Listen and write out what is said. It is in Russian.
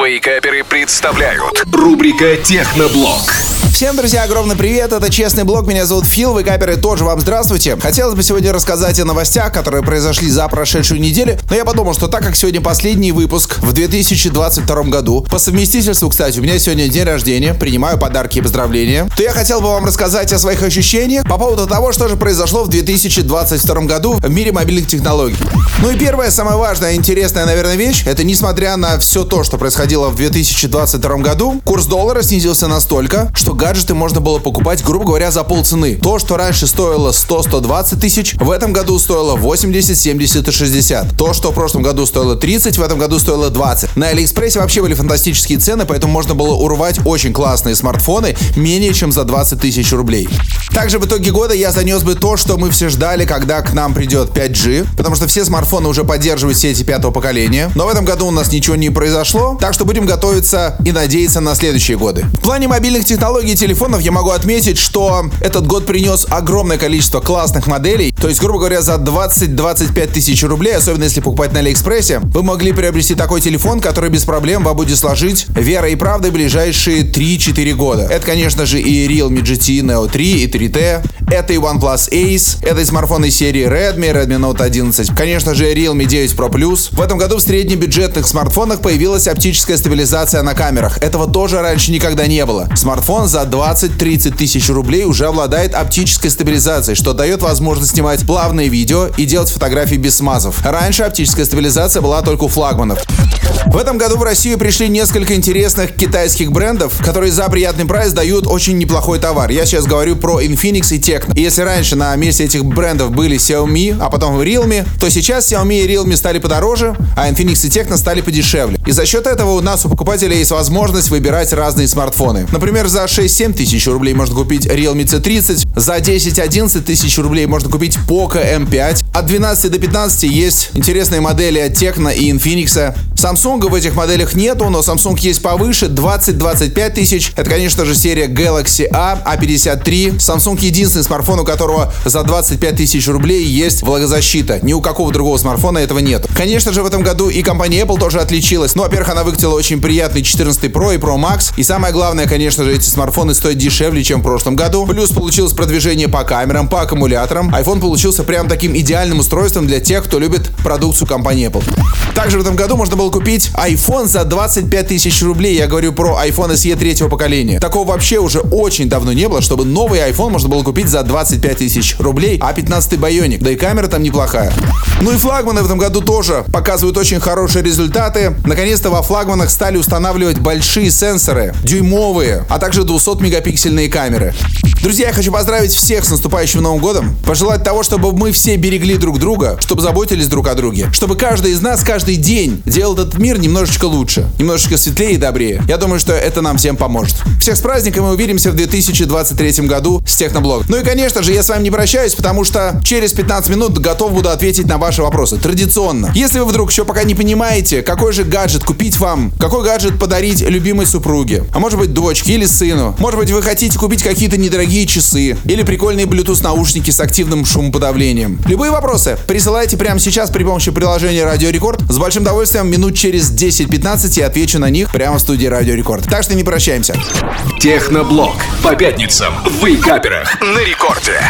Вейкаперы представляют рубрика Техноблог. Всем, друзья, огромный привет, это Честный блог, меня зовут Фил, вы каперы тоже вам здравствуйте. Хотелось бы сегодня рассказать о новостях, которые произошли за прошедшую неделю, но я подумал, что так как сегодня последний выпуск в 2022 году, по совместительству, кстати, у меня сегодня день рождения, принимаю подарки и поздравления, то я хотел бы вам рассказать о своих ощущениях по поводу того, что же произошло в 2022 году в мире мобильных технологий. Ну и первая, самая важная, интересная, наверное, вещь, это несмотря на все то, что происходило в 2022 году, курс доллара снизился настолько, что гаджеты можно было покупать, грубо говоря, за полцены. То, что раньше стоило 100-120 тысяч, в этом году стоило 80, 70 и 60. То, что в прошлом году стоило 30, в этом году стоило 20. На Алиэкспрессе вообще были фантастические цены, поэтому можно было урвать очень классные смартфоны менее чем за 20 тысяч рублей. Также в итоге года я занес бы то, что мы все ждали, когда к нам придет 5G, потому что все смартфоны уже поддерживают сети пятого поколения. Но в этом году у нас ничего не произошло, так что будем готовиться и надеяться на следующие годы. В плане мобильных технологий и телефонов я могу отметить, что этот год принес огромное количество классных моделей. То есть, грубо говоря, за 20-25 тысяч рублей, особенно если покупать на Алиэкспрессе, вы могли приобрести такой телефон, который без проблем вам будет сложить верой и правдой ближайшие 3-4 года. Это, конечно же, и Realme GT Neo 3 и Spirité это и OnePlus Ace, это и смартфоны серии Redmi, Redmi Note 11, конечно же, Realme 9 Pro Plus. В этом году в среднебюджетных смартфонах появилась оптическая стабилизация на камерах. Этого тоже раньше никогда не было. Смартфон за 20-30 тысяч рублей уже обладает оптической стабилизацией, что дает возможность снимать плавные видео и делать фотографии без смазов. Раньше оптическая стабилизация была только у флагманов. В этом году в Россию пришли несколько интересных китайских брендов, которые за приятный прайс дают очень неплохой товар. Я сейчас говорю про Infinix и Tecno. И если раньше на месте этих брендов были Xiaomi, а потом Realme, то сейчас Xiaomi и Realme стали подороже, а Infinix и Tecno стали подешевле. И за счет этого у нас у покупателей есть возможность выбирать разные смартфоны. Например, за 6-7 тысяч рублей можно купить Realme C30, за 10-11 тысяч рублей можно купить Poco M5, от 12 до 15 есть интересные модели от Tecno и Infinix. Samsung в этих моделях нету, но Samsung есть повыше, 20-25 тысяч. Это, конечно же, серия Galaxy A, A53. Samsung единственный смартфон, у которого за 25 тысяч рублей есть влагозащита. Ни у какого другого смартфона этого нет. Конечно же, в этом году и компания Apple тоже отличилась. Ну, во-первых, она выкатила очень приятный 14 Pro и Pro Max. И самое главное, конечно же, эти смартфоны стоят дешевле, чем в прошлом году. Плюс получилось продвижение по камерам, по аккумуляторам. iPhone получился прям таким идеальным устройством для тех, кто любит продукцию компании Apple. Также в этом году можно было купить iPhone за 25 тысяч рублей. Я говорю про iPhone SE третьего поколения. Такого вообще уже очень давно не было, чтобы новый iPhone можно было купить за 25 тысяч рублей, а 15 Bionic. Да и камера там неплохая. Ну и флагманы в этом году тоже показывают очень хорошие результаты. Наконец-то во флагманах стали устанавливать большие сенсоры, дюймовые, а также 200-мегапиксельные камеры. Друзья, я хочу поздравить всех с наступающим Новым годом. Пожелать того, чтобы мы все берегли друг друга, чтобы заботились друг о друге. Чтобы каждый из нас каждый день делал этот мир немножечко лучше, немножечко светлее и добрее. Я думаю, что это нам всем поможет. Всех с праздником и увидимся в 2023 году с Техноблог. Ну и, конечно же, я с вами не прощаюсь, потому что через 15 минут готов буду ответить на ваши вопросы. Традиционно. Если вы вдруг еще пока не понимаете, какой же гаджет купить вам, какой гаджет подарить любимой супруге, а может быть дочке или сыну, может быть вы хотите купить какие-то недорогие часы или прикольные Bluetooth наушники с активным шумоподавлением. Любые вопросы присылайте прямо сейчас при помощи приложения Радио Рекорд. С большим удовольствием минут через 10-15 я отвечу на них прямо в студии Радио Рекорд. Так что не прощаемся. Техноблог. По пятницам в Вейкаперах на рекорде.